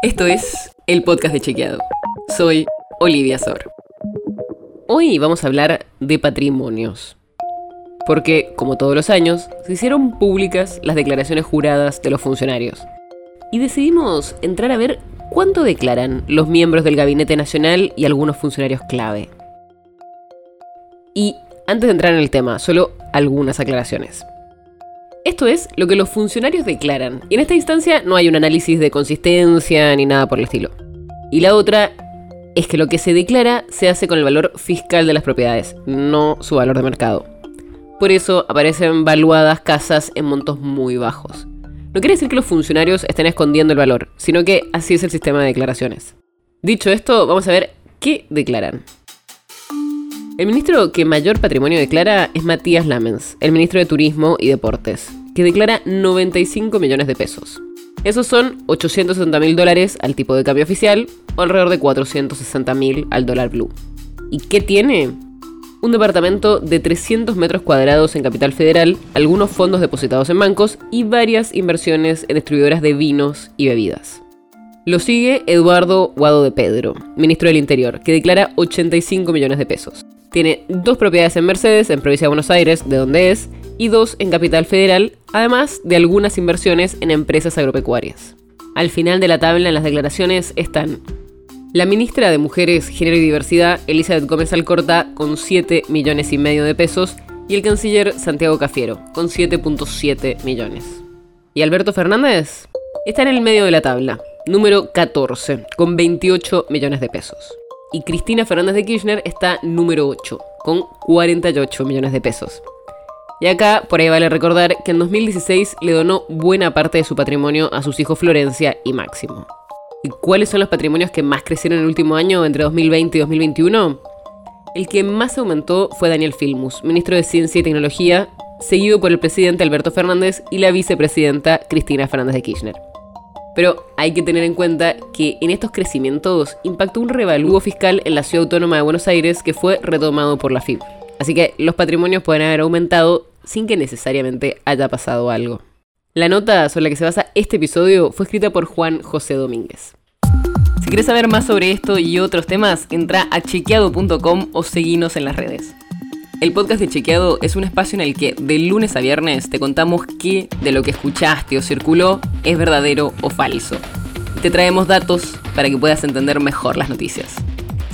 Esto es el podcast de Chequeado. Soy Olivia Sor. Hoy vamos a hablar de patrimonios. Porque, como todos los años, se hicieron públicas las declaraciones juradas de los funcionarios. Y decidimos entrar a ver cuánto declaran los miembros del Gabinete Nacional y algunos funcionarios clave. Y antes de entrar en el tema, solo algunas aclaraciones. Esto es lo que los funcionarios declaran, y en esta instancia no hay un análisis de consistencia ni nada por el estilo. Y la otra es que lo que se declara se hace con el valor fiscal de las propiedades, no su valor de mercado. Por eso aparecen valuadas casas en montos muy bajos. No quiere decir que los funcionarios estén escondiendo el valor, sino que así es el sistema de declaraciones. Dicho esto, vamos a ver qué declaran. El ministro que mayor patrimonio declara es Matías Lamens, el ministro de Turismo y Deportes, que declara 95 millones de pesos. Esos son 860 mil dólares al tipo de cambio oficial o alrededor de 460 mil al dólar blue. ¿Y qué tiene? Un departamento de 300 metros cuadrados en Capital Federal, algunos fondos depositados en bancos y varias inversiones en distribuidoras de vinos y bebidas. Lo sigue Eduardo Guado de Pedro, ministro del Interior, que declara 85 millones de pesos. Tiene dos propiedades en Mercedes, en provincia de Buenos Aires, de donde es, y dos en Capital Federal, además de algunas inversiones en empresas agropecuarias. Al final de la tabla en las declaraciones están la ministra de Mujeres, Género y Diversidad, Elizabeth Gómez Alcorta, con 7 millones y medio de pesos, y el canciller Santiago Cafiero, con 7.7 millones. ¿Y Alberto Fernández? Está en el medio de la tabla, número 14, con 28 millones de pesos y Cristina Fernández de Kirchner está número 8, con 48 millones de pesos. Y acá, por ahí vale recordar que en 2016 le donó buena parte de su patrimonio a sus hijos Florencia y Máximo. ¿Y cuáles son los patrimonios que más crecieron en el último año, entre 2020 y 2021? El que más aumentó fue Daniel Filmus, ministro de Ciencia y Tecnología, seguido por el presidente Alberto Fernández y la vicepresidenta Cristina Fernández de Kirchner. Pero hay que tener en cuenta que en estos crecimientos impactó un revalúo fiscal en la ciudad autónoma de Buenos Aires que fue retomado por la FIB. Así que los patrimonios pueden haber aumentado sin que necesariamente haya pasado algo. La nota sobre la que se basa este episodio fue escrita por Juan José Domínguez. Si quieres saber más sobre esto y otros temas, entra a chequeado.com o seguinos en las redes. El podcast de Chequeado es un espacio en el que de lunes a viernes te contamos qué de lo que escuchaste o circuló es verdadero o falso. te traemos datos para que puedas entender mejor las noticias.